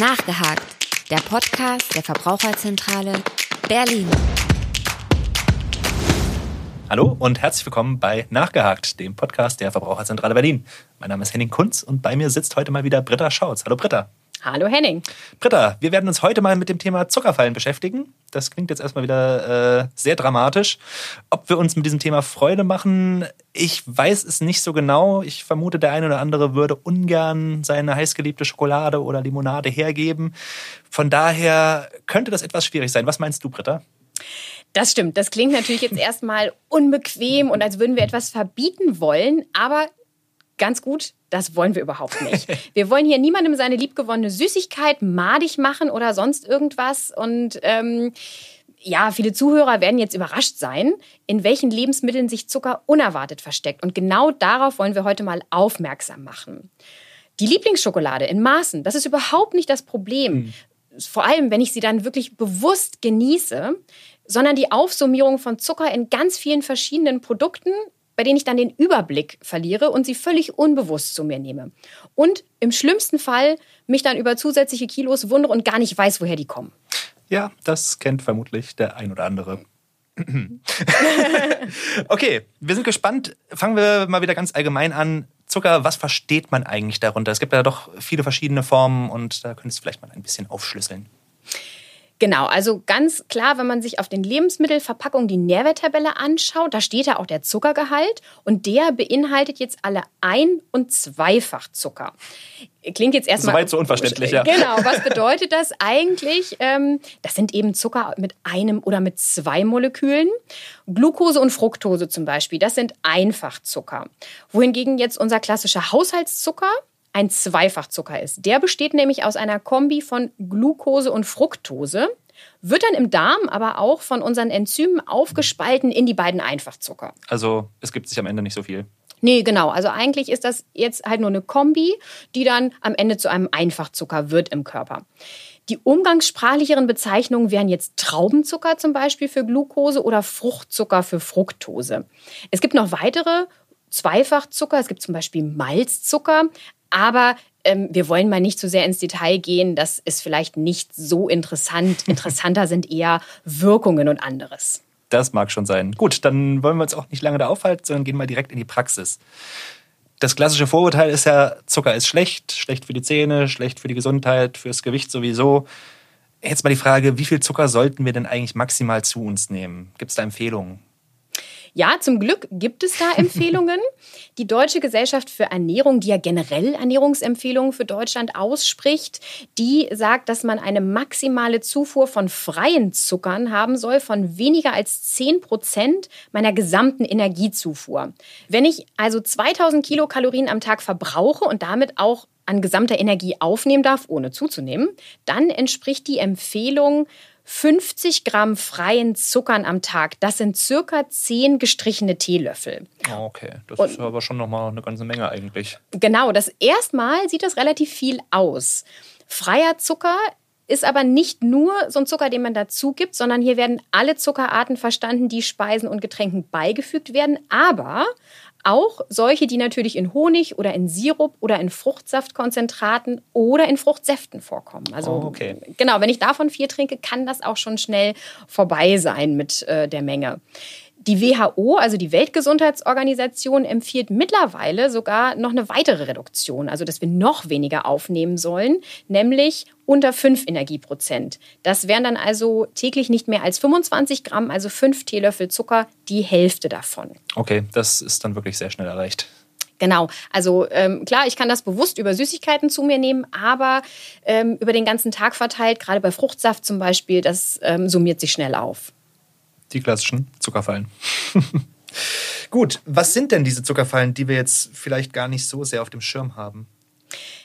Nachgehakt, der Podcast der Verbraucherzentrale Berlin. Hallo und herzlich willkommen bei Nachgehakt, dem Podcast der Verbraucherzentrale Berlin. Mein Name ist Henning Kunz und bei mir sitzt heute mal wieder Britta Schautz. Hallo Britta. Hallo Henning. Britta, wir werden uns heute mal mit dem Thema Zuckerfallen beschäftigen. Das klingt jetzt erstmal wieder äh, sehr dramatisch. Ob wir uns mit diesem Thema Freude machen, ich weiß es nicht so genau. Ich vermute, der eine oder andere würde ungern seine heißgeliebte Schokolade oder Limonade hergeben. Von daher könnte das etwas schwierig sein. Was meinst du, Britta? Das stimmt. Das klingt natürlich jetzt erstmal unbequem und als würden wir etwas verbieten wollen. Aber ganz gut, das wollen wir überhaupt nicht. Wir wollen hier niemandem seine liebgewonnene Süßigkeit madig machen oder sonst irgendwas. Und ähm, ja, viele Zuhörer werden jetzt überrascht sein, in welchen Lebensmitteln sich Zucker unerwartet versteckt. Und genau darauf wollen wir heute mal aufmerksam machen. Die Lieblingsschokolade in Maßen, das ist überhaupt nicht das Problem. Mhm. Vor allem, wenn ich sie dann wirklich bewusst genieße, sondern die Aufsummierung von Zucker in ganz vielen verschiedenen Produkten bei denen ich dann den Überblick verliere und sie völlig unbewusst zu mir nehme. Und im schlimmsten Fall mich dann über zusätzliche Kilos wundere und gar nicht weiß, woher die kommen. Ja, das kennt vermutlich der ein oder andere. okay, wir sind gespannt. Fangen wir mal wieder ganz allgemein an. Zucker, was versteht man eigentlich darunter? Es gibt ja doch viele verschiedene Formen und da könntest du vielleicht mal ein bisschen aufschlüsseln. Genau, also ganz klar, wenn man sich auf den Lebensmittelverpackungen die Nährwerttabelle anschaut, da steht ja auch der Zuckergehalt und der beinhaltet jetzt alle Ein- und Zweifachzucker. Klingt jetzt erstmal. Soweit so unverständlich, ja. Genau, was bedeutet das eigentlich? Ähm, das sind eben Zucker mit einem oder mit zwei Molekülen. Glucose und Fructose zum Beispiel, das sind Einfachzucker. Wohingegen jetzt unser klassischer Haushaltszucker, ein Zweifachzucker ist. Der besteht nämlich aus einer Kombi von Glucose und Fructose, wird dann im Darm aber auch von unseren Enzymen aufgespalten in die beiden Einfachzucker. Also es gibt sich am Ende nicht so viel. Nee, genau. Also eigentlich ist das jetzt halt nur eine Kombi, die dann am Ende zu einem Einfachzucker wird im Körper. Die umgangssprachlicheren Bezeichnungen wären jetzt Traubenzucker zum Beispiel für Glucose oder Fruchtzucker für Fructose. Es gibt noch weitere Zweifachzucker. Es gibt zum Beispiel Malzzucker. Aber ähm, wir wollen mal nicht zu so sehr ins Detail gehen. Das ist vielleicht nicht so interessant. Interessanter sind eher Wirkungen und anderes. Das mag schon sein. Gut, dann wollen wir uns auch nicht lange da aufhalten, sondern gehen mal direkt in die Praxis. Das klassische Vorurteil ist ja, Zucker ist schlecht, schlecht für die Zähne, schlecht für die Gesundheit, fürs Gewicht sowieso. Jetzt mal die Frage, wie viel Zucker sollten wir denn eigentlich maximal zu uns nehmen? Gibt es da Empfehlungen? Ja, zum Glück gibt es da Empfehlungen. Die Deutsche Gesellschaft für Ernährung, die ja generell Ernährungsempfehlungen für Deutschland ausspricht, die sagt, dass man eine maximale Zufuhr von freien Zuckern haben soll von weniger als 10 Prozent meiner gesamten Energiezufuhr. Wenn ich also 2000 Kilokalorien am Tag verbrauche und damit auch an gesamter Energie aufnehmen darf, ohne zuzunehmen, dann entspricht die Empfehlung 50 Gramm freien Zuckern am Tag. Das sind circa 10 gestrichene Teelöffel. Oh, okay, das Und, ist aber schon nochmal eine ganze Menge eigentlich. Genau, das erstmal sieht das relativ viel aus. Freier Zucker ist aber nicht nur so ein Zucker, den man dazu gibt, sondern hier werden alle Zuckerarten verstanden, die Speisen und Getränken beigefügt werden, aber auch solche, die natürlich in Honig oder in Sirup oder in Fruchtsaftkonzentraten oder in Fruchtsäften vorkommen. Also oh, okay. genau, wenn ich davon vier trinke, kann das auch schon schnell vorbei sein mit äh, der Menge. Die WHO, also die Weltgesundheitsorganisation, empfiehlt mittlerweile sogar noch eine weitere Reduktion, also dass wir noch weniger aufnehmen sollen, nämlich unter 5 Energieprozent. Das wären dann also täglich nicht mehr als 25 Gramm, also 5 Teelöffel Zucker, die Hälfte davon. Okay, das ist dann wirklich sehr schnell erreicht. Genau, also ähm, klar, ich kann das bewusst über Süßigkeiten zu mir nehmen, aber ähm, über den ganzen Tag verteilt, gerade bei Fruchtsaft zum Beispiel, das ähm, summiert sich schnell auf. Die klassischen Zuckerfallen. Gut, was sind denn diese Zuckerfallen, die wir jetzt vielleicht gar nicht so sehr auf dem Schirm haben?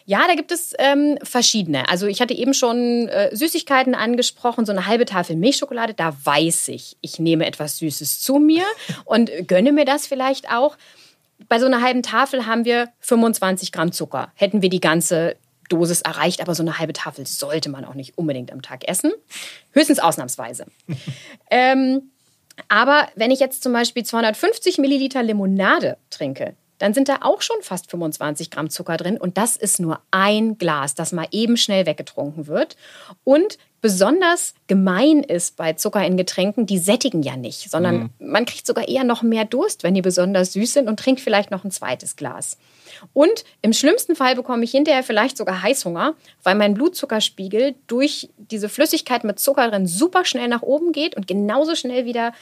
Ja, da gibt es ähm, verschiedene. Also ich hatte eben schon äh, Süßigkeiten angesprochen, so eine halbe Tafel Milchschokolade, da weiß ich, ich nehme etwas Süßes zu mir und gönne mir das vielleicht auch. Bei so einer halben Tafel haben wir 25 Gramm Zucker. Hätten wir die ganze Dosis erreicht, aber so eine halbe Tafel sollte man auch nicht unbedingt am Tag essen. Höchstens ausnahmsweise. ähm, aber wenn ich jetzt zum Beispiel 250 Milliliter Limonade trinke, dann sind da auch schon fast 25 Gramm Zucker drin und das ist nur ein Glas, das mal eben schnell weggetrunken wird. Und besonders gemein ist bei Zucker in Getränken, die sättigen ja nicht, sondern mhm. man kriegt sogar eher noch mehr Durst, wenn die besonders süß sind und trinkt vielleicht noch ein zweites Glas. Und im schlimmsten Fall bekomme ich hinterher vielleicht sogar Heißhunger, weil mein Blutzuckerspiegel durch diese Flüssigkeit mit Zucker drin super schnell nach oben geht und genauso schnell wieder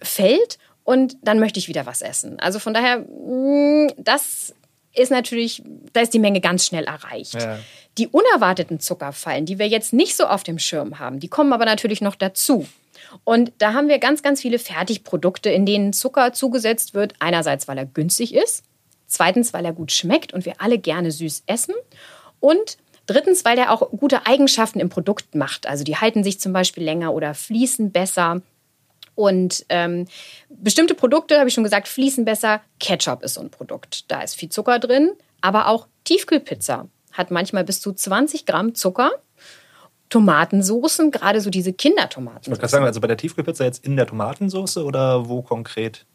fällt. Und dann möchte ich wieder was essen. Also von daher, mm, das ist natürlich, da ist die Menge ganz schnell erreicht. Ja. Die unerwarteten Zuckerfallen, die wir jetzt nicht so auf dem Schirm haben, die kommen aber natürlich noch dazu. Und da haben wir ganz, ganz viele Fertigprodukte, in denen Zucker zugesetzt wird. Einerseits, weil er günstig ist. Zweitens, weil er gut schmeckt und wir alle gerne süß essen. Und drittens, weil er auch gute Eigenschaften im Produkt macht. Also die halten sich zum Beispiel länger oder fließen besser. Und ähm, bestimmte Produkte, habe ich schon gesagt, fließen besser. Ketchup ist so ein Produkt. Da ist viel Zucker drin. Aber auch Tiefkühlpizza hat manchmal bis zu 20 Gramm Zucker. Tomatensoßen, gerade so diese Kindertomaten. Ich wollte gerade sagen, also bei der Tiefkühlpizza jetzt in der Tomatensoße oder wo konkret?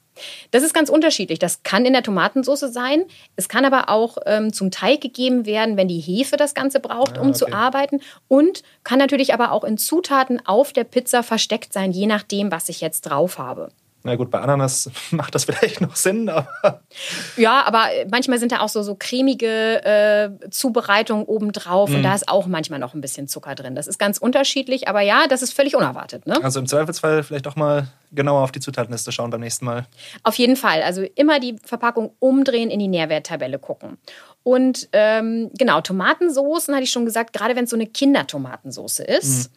Das ist ganz unterschiedlich. Das kann in der Tomatensauce sein. Es kann aber auch ähm, zum Teig gegeben werden, wenn die Hefe das Ganze braucht, um ah, okay. zu arbeiten. Und kann natürlich aber auch in Zutaten auf der Pizza versteckt sein, je nachdem, was ich jetzt drauf habe. Na gut, bei Ananas macht das vielleicht noch Sinn, aber. Ja, aber manchmal sind da auch so, so cremige äh, Zubereitungen obendrauf mhm. und da ist auch manchmal noch ein bisschen Zucker drin. Das ist ganz unterschiedlich, aber ja, das ist völlig unerwartet. Ne? Also im Zweifelsfall vielleicht auch mal genauer auf die Zutatenliste schauen beim nächsten Mal. Auf jeden Fall. Also immer die Verpackung umdrehen, in die Nährwerttabelle gucken. Und ähm, genau, Tomatensoßen hatte ich schon gesagt, gerade wenn es so eine Kindertomatensoße ist. Mhm.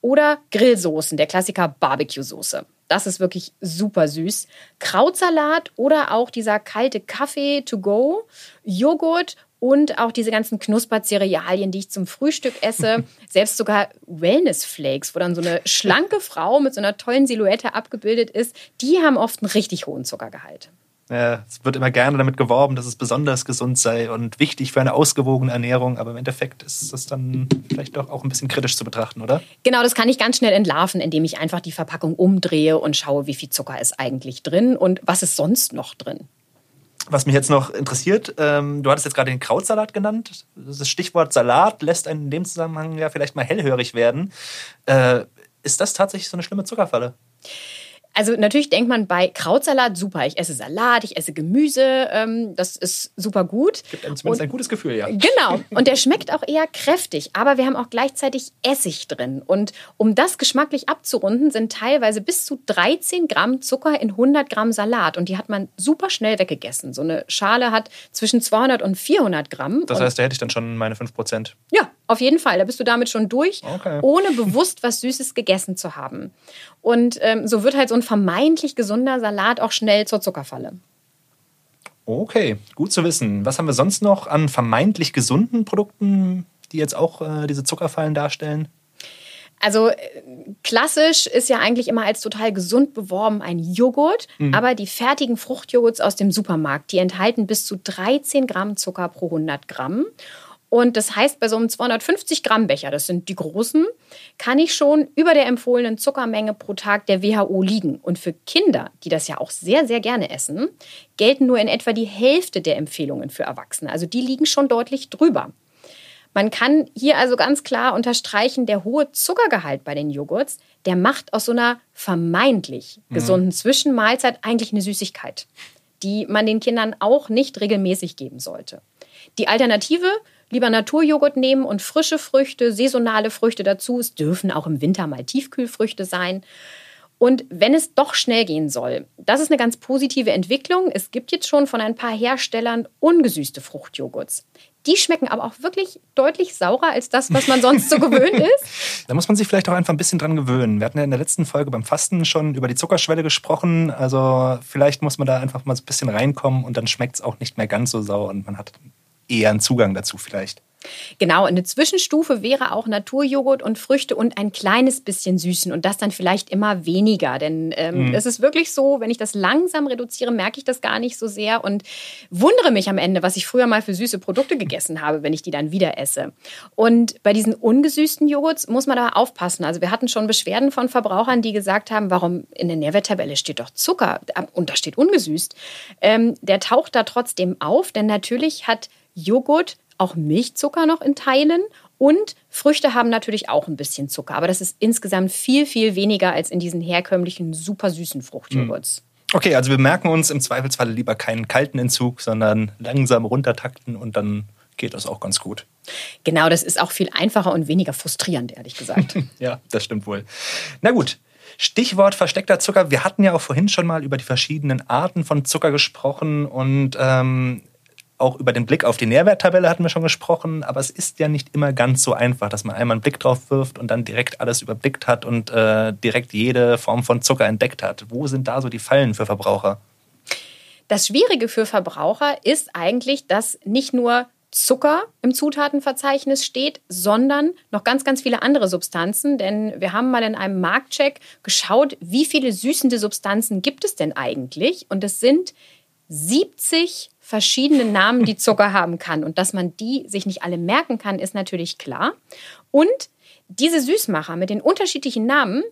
Oder Grillsoßen, der Klassiker Barbecue-Soße. Das ist wirklich super süß. Krautsalat oder auch dieser kalte Kaffee to go, Joghurt und auch diese ganzen Knuspercerealien, die ich zum Frühstück esse. Selbst sogar Wellness Flakes, wo dann so eine schlanke Frau mit so einer tollen Silhouette abgebildet ist, die haben oft einen richtig hohen Zuckergehalt. Ja, es wird immer gerne damit geworben, dass es besonders gesund sei und wichtig für eine ausgewogene Ernährung, aber im Endeffekt ist das dann vielleicht doch auch ein bisschen kritisch zu betrachten, oder? Genau, das kann ich ganz schnell entlarven, indem ich einfach die Verpackung umdrehe und schaue, wie viel Zucker ist eigentlich drin und was ist sonst noch drin. Was mich jetzt noch interessiert, ähm, du hattest jetzt gerade den Krautsalat genannt. Das Stichwort Salat lässt einen in dem Zusammenhang ja vielleicht mal hellhörig werden. Äh, ist das tatsächlich so eine schlimme Zuckerfalle? Also natürlich denkt man bei Krautsalat, super, ich esse Salat, ich esse Gemüse, ähm, das ist super gut. Gibt einem zumindest und, ein gutes Gefühl, ja. Genau, und der schmeckt auch eher kräftig, aber wir haben auch gleichzeitig Essig drin. Und um das geschmacklich abzurunden, sind teilweise bis zu 13 Gramm Zucker in 100 Gramm Salat und die hat man super schnell weggegessen. So eine Schale hat zwischen 200 und 400 Gramm. Das heißt, da hätte ich dann schon meine 5 Prozent. Ja, auf jeden Fall. Da bist du damit schon durch, okay. ohne bewusst was Süßes gegessen zu haben. Und ähm, so wird halt so ein vermeintlich gesunder Salat auch schnell zur Zuckerfalle. Okay, gut zu wissen. Was haben wir sonst noch an vermeintlich gesunden Produkten, die jetzt auch äh, diese Zuckerfallen darstellen? Also äh, klassisch ist ja eigentlich immer als total gesund beworben ein Joghurt, mhm. aber die fertigen Fruchtjoghurts aus dem Supermarkt, die enthalten bis zu 13 Gramm Zucker pro 100 Gramm. Und das heißt, bei so einem 250 Gramm Becher, das sind die großen, kann ich schon über der empfohlenen Zuckermenge pro Tag der WHO liegen. Und für Kinder, die das ja auch sehr, sehr gerne essen, gelten nur in etwa die Hälfte der Empfehlungen für Erwachsene. Also die liegen schon deutlich drüber. Man kann hier also ganz klar unterstreichen, der hohe Zuckergehalt bei den Joghurts, der macht aus so einer vermeintlich mhm. gesunden. Zwischenmahlzeit eigentlich eine Süßigkeit, die man den Kindern auch nicht regelmäßig geben sollte. Die Alternative lieber Naturjoghurt nehmen und frische Früchte, saisonale Früchte dazu. Es dürfen auch im Winter mal Tiefkühlfrüchte sein. Und wenn es doch schnell gehen soll, das ist eine ganz positive Entwicklung. Es gibt jetzt schon von ein paar Herstellern ungesüßte Fruchtjoghurts. Die schmecken aber auch wirklich deutlich saurer als das, was man sonst so gewöhnt ist. Da muss man sich vielleicht auch einfach ein bisschen dran gewöhnen. Wir hatten ja in der letzten Folge beim Fasten schon über die Zuckerschwelle gesprochen. Also vielleicht muss man da einfach mal so ein bisschen reinkommen und dann schmeckt es auch nicht mehr ganz so sauer und man hat eher einen Zugang dazu vielleicht. Genau, eine Zwischenstufe wäre auch Naturjoghurt und Früchte und ein kleines bisschen süßen und das dann vielleicht immer weniger. Denn ähm, mhm. es ist wirklich so, wenn ich das langsam reduziere, merke ich das gar nicht so sehr und wundere mich am Ende, was ich früher mal für süße Produkte gegessen habe, wenn ich die dann wieder esse. Und bei diesen ungesüßten Joghurts muss man da aufpassen. Also wir hatten schon Beschwerden von Verbrauchern, die gesagt haben, warum in der Nährwerttabelle steht doch Zucker und da steht ungesüßt. Ähm, der taucht da trotzdem auf, denn natürlich hat Joghurt auch Milchzucker noch in Teilen und Früchte haben natürlich auch ein bisschen Zucker, aber das ist insgesamt viel, viel weniger als in diesen herkömmlichen super süßen Fruchtjoghurts. Hm. Okay, also wir merken uns im Zweifelsfall lieber keinen kalten Entzug, sondern langsam runtertakten und dann geht das auch ganz gut. Genau, das ist auch viel einfacher und weniger frustrierend, ehrlich gesagt. ja, das stimmt wohl. Na gut, Stichwort versteckter Zucker. Wir hatten ja auch vorhin schon mal über die verschiedenen Arten von Zucker gesprochen und ähm, auch über den Blick auf die Nährwerttabelle hatten wir schon gesprochen, aber es ist ja nicht immer ganz so einfach, dass man einmal einen Blick drauf wirft und dann direkt alles überblickt hat und äh, direkt jede Form von Zucker entdeckt hat. Wo sind da so die Fallen für Verbraucher? Das Schwierige für Verbraucher ist eigentlich, dass nicht nur Zucker im Zutatenverzeichnis steht, sondern noch ganz, ganz viele andere Substanzen. Denn wir haben mal in einem Marktcheck geschaut, wie viele süßende Substanzen gibt es denn eigentlich? Und es sind 70 verschiedene Namen, die Zucker haben kann. Und dass man die sich nicht alle merken kann, ist natürlich klar. Und diese Süßmacher mit den unterschiedlichen Namen,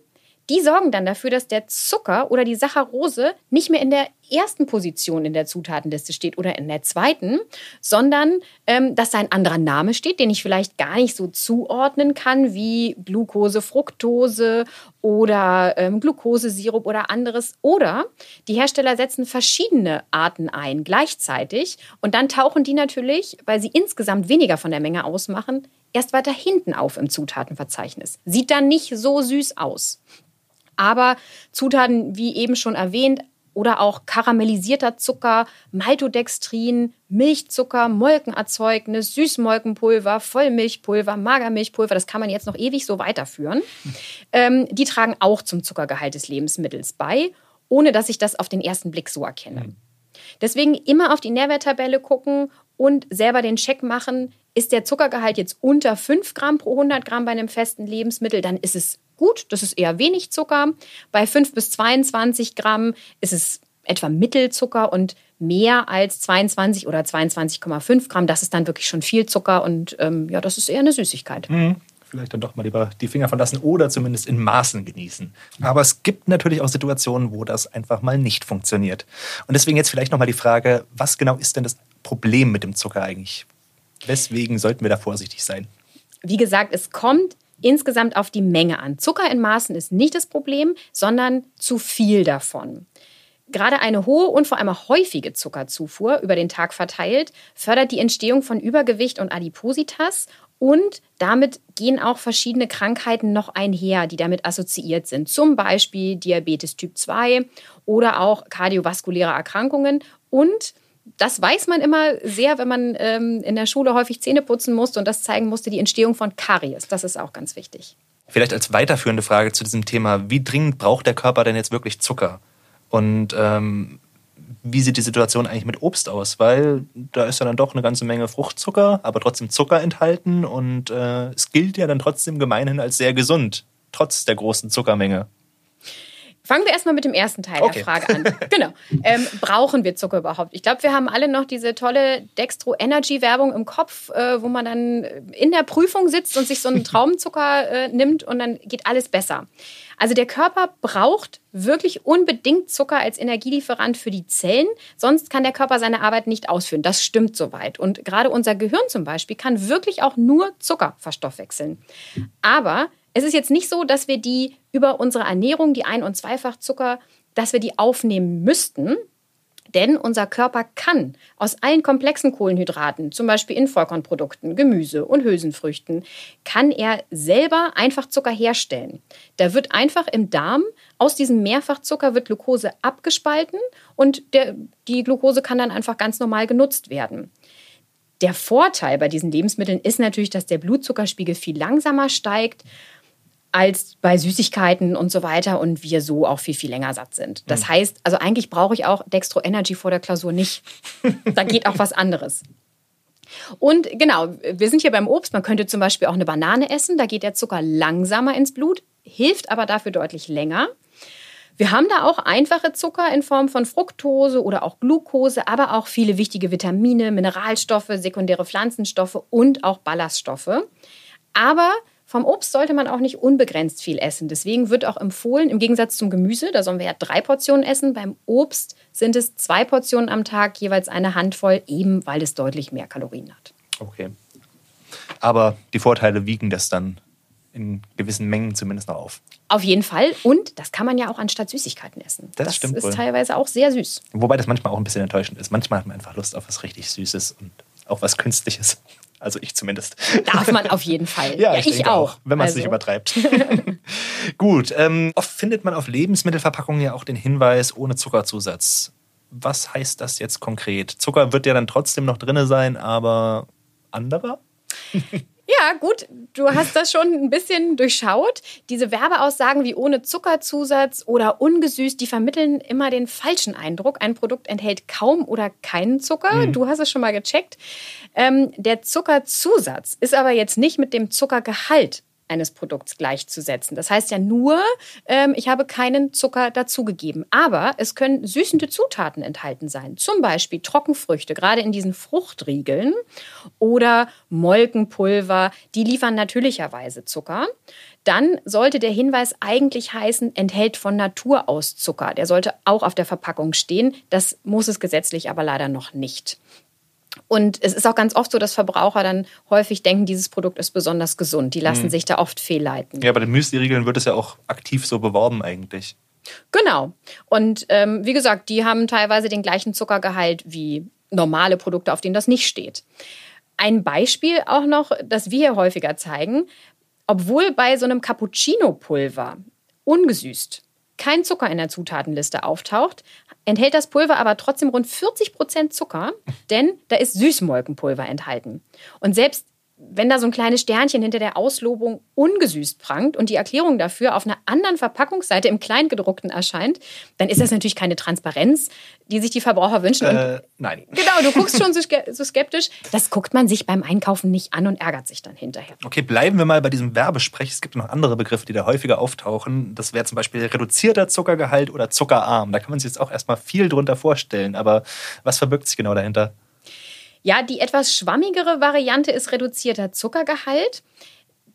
die sorgen dann dafür, dass der Zucker oder die Saccharose nicht mehr in der ersten Position in der Zutatenliste steht oder in der zweiten, sondern ähm, dass da ein anderer Name steht, den ich vielleicht gar nicht so zuordnen kann, wie Glucose, Fructose oder ähm, Glukosesirup oder anderes. Oder die Hersteller setzen verschiedene Arten ein gleichzeitig und dann tauchen die natürlich, weil sie insgesamt weniger von der Menge ausmachen, erst weiter hinten auf im Zutatenverzeichnis. Sieht dann nicht so süß aus. Aber Zutaten, wie eben schon erwähnt, oder auch karamellisierter Zucker, Maltodextrin, Milchzucker, Molkenerzeugnis, Süßmolkenpulver, Vollmilchpulver, Magermilchpulver, das kann man jetzt noch ewig so weiterführen. Ähm, die tragen auch zum Zuckergehalt des Lebensmittels bei, ohne dass ich das auf den ersten Blick so erkenne. Mhm. Deswegen immer auf die Nährwerttabelle gucken und selber den Check machen, ist der Zuckergehalt jetzt unter 5 Gramm pro 100 Gramm bei einem festen Lebensmittel, dann ist es gut, das ist eher wenig Zucker. Bei 5 bis 22 Gramm ist es etwa Mittelzucker und mehr als 22 oder 22,5 Gramm, das ist dann wirklich schon viel Zucker und ähm, ja, das ist eher eine Süßigkeit. Mhm. Vielleicht dann doch mal lieber die Finger von lassen oder zumindest in Maßen genießen. Aber es gibt natürlich auch Situationen, wo das einfach mal nicht funktioniert. Und deswegen jetzt vielleicht nochmal die Frage, was genau ist denn das Problem mit dem Zucker eigentlich? Weswegen sollten wir da vorsichtig sein? Wie gesagt, es kommt insgesamt auf die Menge an. Zucker in Maßen ist nicht das Problem, sondern zu viel davon. Gerade eine hohe und vor allem auch häufige Zuckerzufuhr über den Tag verteilt fördert die Entstehung von Übergewicht und Adipositas und damit gehen auch verschiedene Krankheiten noch einher, die damit assoziiert sind. Zum Beispiel Diabetes Typ 2 oder auch kardiovaskuläre Erkrankungen und das weiß man immer sehr, wenn man ähm, in der Schule häufig Zähne putzen musste und das zeigen musste, die Entstehung von Karies. Das ist auch ganz wichtig. Vielleicht als weiterführende Frage zu diesem Thema, wie dringend braucht der Körper denn jetzt wirklich Zucker? Und ähm, wie sieht die Situation eigentlich mit Obst aus? Weil da ist ja dann doch eine ganze Menge Fruchtzucker, aber trotzdem Zucker enthalten und äh, es gilt ja dann trotzdem gemeinhin als sehr gesund, trotz der großen Zuckermenge. Fangen wir erstmal mit dem ersten Teil okay. der Frage an. genau. Ähm, brauchen wir Zucker überhaupt? Ich glaube, wir haben alle noch diese tolle Dextro Energy Werbung im Kopf, äh, wo man dann in der Prüfung sitzt und sich so einen Traumzucker äh, nimmt und dann geht alles besser. Also der Körper braucht wirklich unbedingt Zucker als Energielieferant für die Zellen, sonst kann der Körper seine Arbeit nicht ausführen. Das stimmt soweit. Und gerade unser Gehirn zum Beispiel kann wirklich auch nur Zucker verstoffwechseln. Aber es ist jetzt nicht so, dass wir die über unsere Ernährung, die Ein- und Zweifachzucker, dass wir die aufnehmen müssten. Denn unser Körper kann aus allen komplexen Kohlenhydraten, zum Beispiel in Vollkornprodukten, Gemüse und Hülsenfrüchten, kann er selber einfach Zucker herstellen. Da wird einfach im Darm aus diesem Mehrfachzucker wird Glucose abgespalten und der, die Glucose kann dann einfach ganz normal genutzt werden. Der Vorteil bei diesen Lebensmitteln ist natürlich, dass der Blutzuckerspiegel viel langsamer steigt als bei Süßigkeiten und so weiter und wir so auch viel, viel länger satt sind. Das mhm. heißt, also eigentlich brauche ich auch Dextro Energy vor der Klausur nicht. da geht auch was anderes. Und genau, wir sind hier beim Obst. Man könnte zum Beispiel auch eine Banane essen. Da geht der Zucker langsamer ins Blut, hilft aber dafür deutlich länger. Wir haben da auch einfache Zucker in Form von Fructose oder auch Glucose, aber auch viele wichtige Vitamine, Mineralstoffe, sekundäre Pflanzenstoffe und auch Ballaststoffe. Aber vom Obst sollte man auch nicht unbegrenzt viel essen. Deswegen wird auch empfohlen, im Gegensatz zum Gemüse, da sollen wir ja drei Portionen essen, beim Obst sind es zwei Portionen am Tag, jeweils eine Handvoll, eben weil es deutlich mehr Kalorien hat. Okay. Aber die Vorteile wiegen das dann in gewissen Mengen zumindest noch auf. Auf jeden Fall. Und das kann man ja auch anstatt Süßigkeiten essen. Das das stimmt ist wohl. teilweise auch sehr süß. Wobei das manchmal auch ein bisschen enttäuschend ist. Manchmal hat man einfach Lust auf was richtig Süßes und auch was Künstliches. Also ich zumindest. Darf man auf jeden Fall. Ja, ich, denke auch. wenn man es Also, nicht übertreibt. Gut, ähm, oft findet man auf Lebensmittelverpackungen ja auch den Hinweis ohne Zuckerzusatz. Was heißt das jetzt konkret? Zucker wird ja dann trotzdem noch drin sein, aber anderer? Ja, gut, du hast das schon ein bisschen durchschaut. Diese Werbeaussagen wie ohne Zuckerzusatz oder ungesüßt, die vermitteln immer den falschen Eindruck. Ein Produkt enthält kaum oder keinen Zucker. Du hast es schon mal gecheckt. Ähm, der Zuckerzusatz ist aber jetzt nicht mit dem Zuckergehalt eines Produkts gleichzusetzen. Das heißt ja nur, ähm, ich habe keinen Zucker dazugegeben. Aber es können süßende Zutaten enthalten sein. Zum Beispiel Trockenfrüchte, gerade in diesen Fruchtriegeln oder Molkenpulver. Die liefern natürlicherweise Zucker. Dann sollte der Hinweis eigentlich heißen, enthält von Natur aus Zucker. Der sollte auch auf der Verpackung stehen. Das muss es gesetzlich aber leider noch nicht. Und es ist auch ganz oft so, dass Verbraucher dann häufig denken, dieses Produkt ist besonders gesund. Die lassen sich da oft fehlleiten. Ja, bei den Müsli-Riegeln wird es ja auch aktiv so beworben eigentlich. Genau. Und ähm, wie gesagt, die haben teilweise den gleichen Zuckergehalt wie normale Produkte, auf denen das nicht steht. Ein Beispiel auch noch, das wir hier häufiger zeigen, obwohl bei so einem Cappuccino-Pulver ungesüßt kein Zucker in der Zutatenliste auftaucht, enthält das Pulver aber trotzdem rund 40 Prozent Zucker, denn da ist Süßmolkenpulver enthalten. Und selbst wenn da so ein kleines Sternchen hinter der Auslobung ungesüßt prangt und die Erklärung dafür auf einer anderen Verpackungsseite im Kleingedruckten erscheint, dann ist das natürlich keine Transparenz, die sich die Verbraucher wünschen. Äh, nein. genau, du guckst schon so skeptisch. Das guckt man sich beim Einkaufen nicht an und ärgert sich dann hinterher. Okay, bleiben wir mal bei diesem Werbesprech. Es gibt noch andere Begriffe, die da häufiger auftauchen. Das wäre zum Beispiel reduzierter Zuckergehalt oder zuckerarm. Da kann man sich jetzt auch erstmal viel drunter vorstellen. Aber was verbirgt sich genau dahinter? Ja, die etwas schwammigere Variante ist reduzierter Zuckergehalt.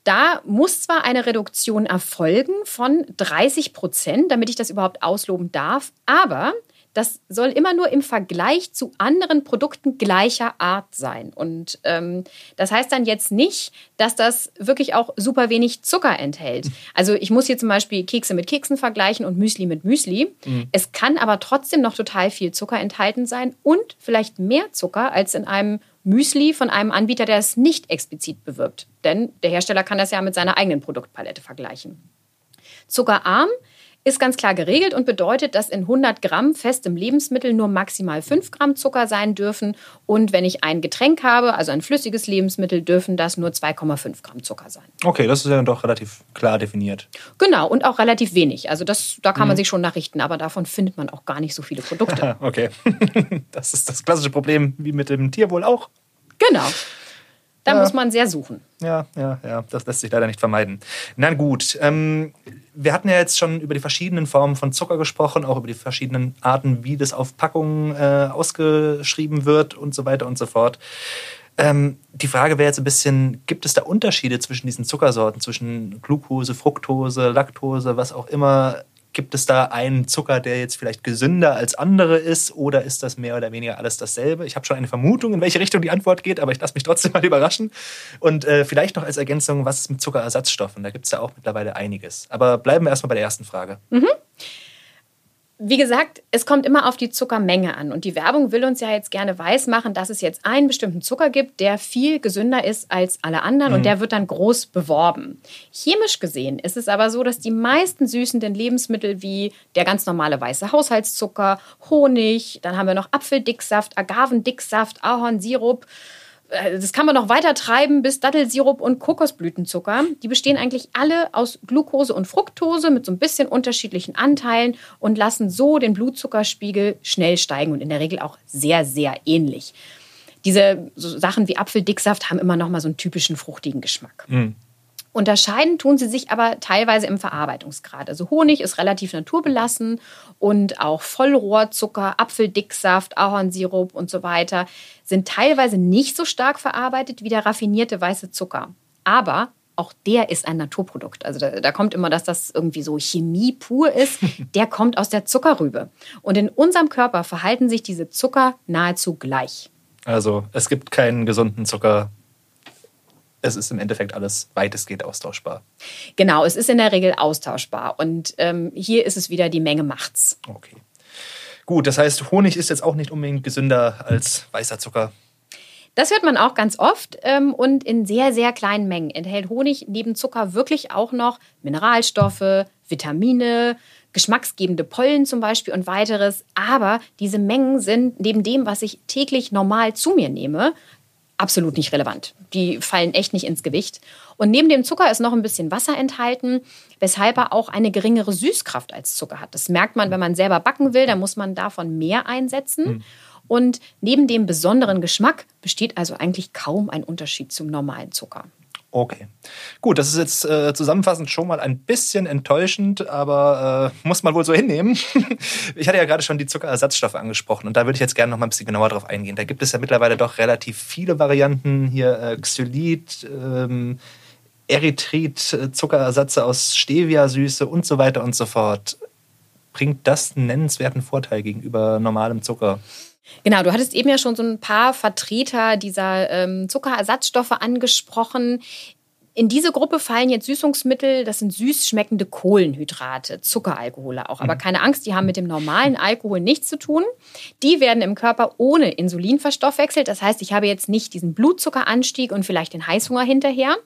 Da muss zwar eine Reduktion erfolgen von 30 Prozent, damit ich das überhaupt ausloben darf, aber das soll immer nur im Vergleich zu anderen Produkten gleicher Art sein. Und ähm, das heißt dann jetzt nicht, dass das wirklich auch super wenig Zucker enthält. Also ich muss hier zum Beispiel Kekse mit Keksen vergleichen und Müsli mit Müsli. Es kann aber trotzdem noch total viel Zucker enthalten sein und vielleicht mehr Zucker als in einem Müsli von einem Anbieter, der es nicht explizit bewirbt. Denn der Hersteller kann das ja mit seiner eigenen Produktpalette vergleichen. Zuckerarm ist ganz klar geregelt und bedeutet, dass in 100 Gramm festem Lebensmittel nur maximal 5 Gramm Zucker sein dürfen. Und wenn ich ein Getränk habe, also ein flüssiges Lebensmittel, dürfen das nur 2,5 Gramm Zucker sein. Okay, das ist ja dann doch relativ klar definiert. Genau, und auch relativ wenig. Also das, da kann man sich schon nachrichten, aber davon findet man auch gar nicht so viele Produkte. Okay. Das ist das klassische Problem wie mit dem Tierwohl auch. genau. Da Ja. muss man sehr suchen. Ja, ja, ja, das lässt sich leider nicht vermeiden. Na gut, ähm, wir hatten ja jetzt schon über die verschiedenen Formen von Zucker gesprochen, auch über die verschiedenen Arten, wie das auf Packungen äh, ausgeschrieben wird und so weiter und so fort. Ähm, die Frage wäre jetzt ein bisschen, gibt es da Unterschiede zwischen diesen Zuckersorten, zwischen Glucose, Fructose, Laktose, was auch immer? Gibt es da einen Zucker, der jetzt vielleicht gesünder als andere ist oder ist das mehr oder weniger alles dasselbe? Ich habe schon eine Vermutung, in welche Richtung die Antwort geht, aber ich lasse mich trotzdem mal überraschen. Und äh, vielleicht noch als Ergänzung, was ist mit Zuckerersatzstoffen? Da gibt es ja auch mittlerweile einiges. Aber bleiben wir erstmal bei der ersten Frage. Wie gesagt, es kommt immer auf die Zuckermenge an. Und die Werbung will uns ja jetzt gerne weismachen, dass es jetzt einen bestimmten Zucker gibt, der viel gesünder ist als alle anderen und der wird dann groß beworben. Chemisch gesehen ist es aber so, dass die meisten süßenden Lebensmittel wie der ganz normale weiße Haushaltszucker, Honig, dann haben wir noch Apfeldicksaft, Agavendicksaft, Ahornsirup, das kann man noch weiter treiben bis Dattelsirup und Kokosblütenzucker. Die bestehen eigentlich alle aus Glucose und Fructose mit so ein bisschen unterschiedlichen Anteilen und lassen so den Blutzuckerspiegel schnell steigen und in der Regel auch sehr, sehr ähnlich. Diese so Sachen wie Apfeldicksaft haben immer noch mal so einen typischen fruchtigen Geschmack. Mhm. Unterscheiden tun sie sich aber teilweise im Verarbeitungsgrad. Also Honig ist relativ naturbelassen und auch Vollrohrzucker, Apfeldicksaft, Ahornsirup und so weiter sind teilweise nicht so stark verarbeitet wie der raffinierte weiße Zucker. Aber auch der ist ein Naturprodukt. Also da, da, kommt immer, dass das irgendwie so Chemie pur ist. Der kommt aus der Zuckerrübe. Und in unserem Körper verhalten sich diese Zucker nahezu gleich. Also es gibt keinen gesunden Zucker. Es ist im Endeffekt alles weitestgehend austauschbar. Genau, es ist in der Regel austauschbar. Und ähm, hier ist es wieder, die Menge macht's. Okay. Gut, das heißt, Honig ist jetzt auch nicht unbedingt gesünder als weißer Zucker. Das hört man auch ganz oft ähm, und in sehr, sehr kleinen Mengen enthält Honig neben Zucker wirklich auch noch Mineralstoffe, Vitamine, geschmacksgebende Pollen zum Beispiel und weiteres. Aber diese Mengen sind neben dem, was ich täglich normal zu mir nehme, absolut nicht relevant. Die fallen echt nicht ins Gewicht. Und neben dem Zucker ist noch ein bisschen Wasser enthalten, weshalb er auch eine geringere Süßkraft als Zucker hat. Das merkt man, wenn man selber backen will, dann muss man davon mehr einsetzen. Mhm. Und neben dem besonderen Geschmack besteht also eigentlich kaum ein Unterschied zum normalen Zucker. Okay. Gut, das ist jetzt äh, zusammenfassend schon mal ein bisschen enttäuschend, aber äh, muss man wohl so hinnehmen. ich hatte ja gerade schon die Zuckerersatzstoffe angesprochen und da würde ich jetzt gerne noch mal ein bisschen genauer drauf eingehen. Da gibt es ja mittlerweile doch relativ viele Varianten. Hier äh, Xylit, ähm, Erythrit, äh, Zuckerersatze aus Stevia-Süße und so weiter und so fort. Bringt das einen nennenswerten Vorteil gegenüber normalem Zucker? Genau, du hattest eben ja schon so ein paar Vertreter dieser ähm, Zuckerersatzstoffe angesprochen. In diese Gruppe fallen jetzt Süßungsmittel, das sind süß schmeckende Kohlenhydrate, Zuckeralkohole auch. Aber mhm. keine Angst, die haben mit dem normalen Alkohol nichts zu tun. Die werden im Körper ohne Insulin verstoffwechselt. Das heißt, ich habe jetzt nicht diesen Blutzuckeranstieg und vielleicht den Heißhunger hinterher.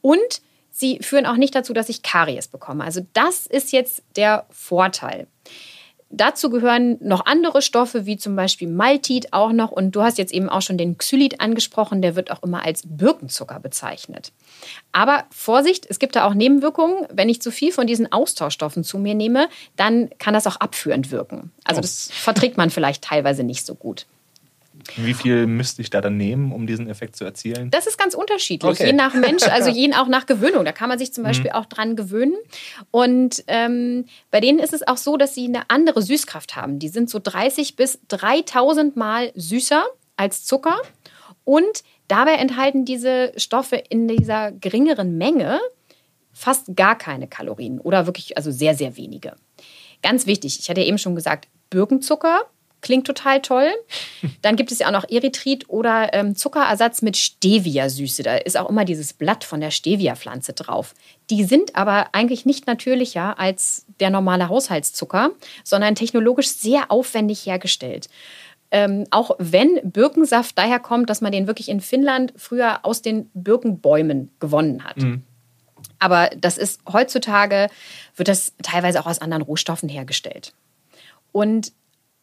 Und sie führen auch nicht dazu, dass ich Karies bekomme. Also das ist jetzt der Vorteil. Dazu gehören noch andere Stoffe, wie zum Beispiel Maltit auch noch. Und du hast jetzt eben auch schon den Xylit angesprochen, der wird auch immer als Birkenzucker bezeichnet. Aber Vorsicht, es gibt da auch Nebenwirkungen. Wenn ich zu viel von diesen Austauschstoffen zu mir nehme, dann kann das auch abführend wirken. Also oh. das verträgt man vielleicht teilweise nicht so gut. Wie viel müsste ich da dann nehmen, um diesen Effekt zu erzielen? Das ist ganz unterschiedlich, okay. je nach Mensch, also je auch nach Gewöhnung. Da kann man sich zum mhm. Beispiel mhm. auch dran gewöhnen. Und ähm, bei denen ist es auch so, dass sie eine andere Süßkraft haben. Die sind so 30 bis 3000 Mal süßer als Zucker. Und dabei enthalten diese Stoffe in dieser geringeren Menge fast gar keine Kalorien oder wirklich also sehr, sehr wenige. Ganz wichtig, ich hatte ja eben schon gesagt, Birkenzucker Klingt total toll. Dann gibt es ja auch noch Erythrit oder ähm, Zuckerersatz mit Stevia-Süße. Da ist auch immer dieses Blatt von der Stevia-Pflanze drauf. Die sind aber eigentlich nicht natürlicher als der normale Haushaltszucker, sondern technologisch sehr aufwendig hergestellt. Ähm, auch wenn Birkensaft daher kommt, dass man den wirklich in Finnland früher aus den Birkenbäumen gewonnen hat. Mhm. Aber das ist heutzutage, wird das teilweise auch aus anderen Rohstoffen hergestellt. Und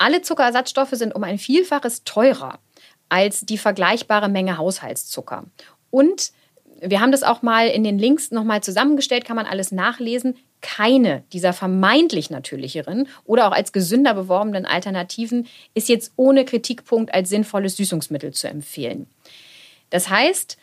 alle Zuckerersatzstoffe sind um ein Vielfaches teurer als die vergleichbare Menge Haushaltszucker. Und wir haben das auch mal in den Links nochmal zusammengestellt, kann man alles nachlesen. Keine dieser vermeintlich natürlicheren oder auch als gesünder beworbenen Alternativen ist jetzt ohne Kritikpunkt als sinnvolles Süßungsmittel zu empfehlen. Das heißt,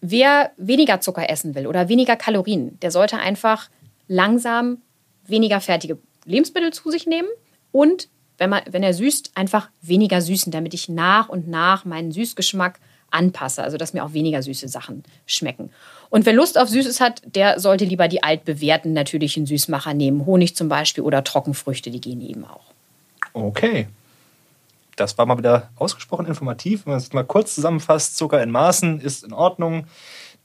wer weniger Zucker essen will oder weniger Kalorien, der sollte einfach langsam weniger fertige Lebensmittel zu sich nehmen und wenn, man, wenn er süßt, einfach weniger süßen, damit ich nach und nach meinen Süßgeschmack anpasse, also dass mir auch weniger süße Sachen schmecken. Und wer Lust auf Süßes hat, der sollte lieber die altbewährten natürlichen Süßmacher nehmen, Honig zum Beispiel oder Trockenfrüchte, die gehen eben auch. Okay. Das war mal wieder ausgesprochen informativ. Wenn man es mal kurz zusammenfasst, Zucker in Maßen ist in Ordnung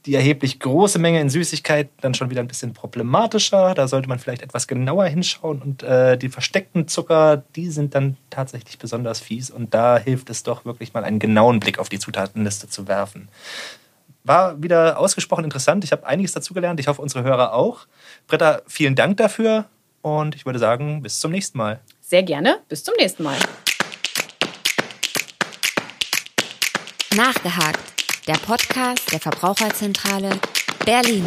die erheblich große Menge in Süßigkeit dann schon wieder ein bisschen problematischer. Da sollte man vielleicht etwas genauer hinschauen. Und äh, die versteckten Zucker, die sind dann tatsächlich besonders fies. Und da hilft es doch wirklich mal einen genauen Blick auf die Zutatenliste zu werfen. War wieder ausgesprochen interessant. Ich habe einiges dazugelernt. Ich hoffe, unsere Hörer auch. Britta, vielen Dank dafür. Und ich würde sagen, bis zum nächsten Mal. Sehr gerne. Bis zum nächsten Mal. Nachgehakt der Podcast der Verbraucherzentrale Berlin.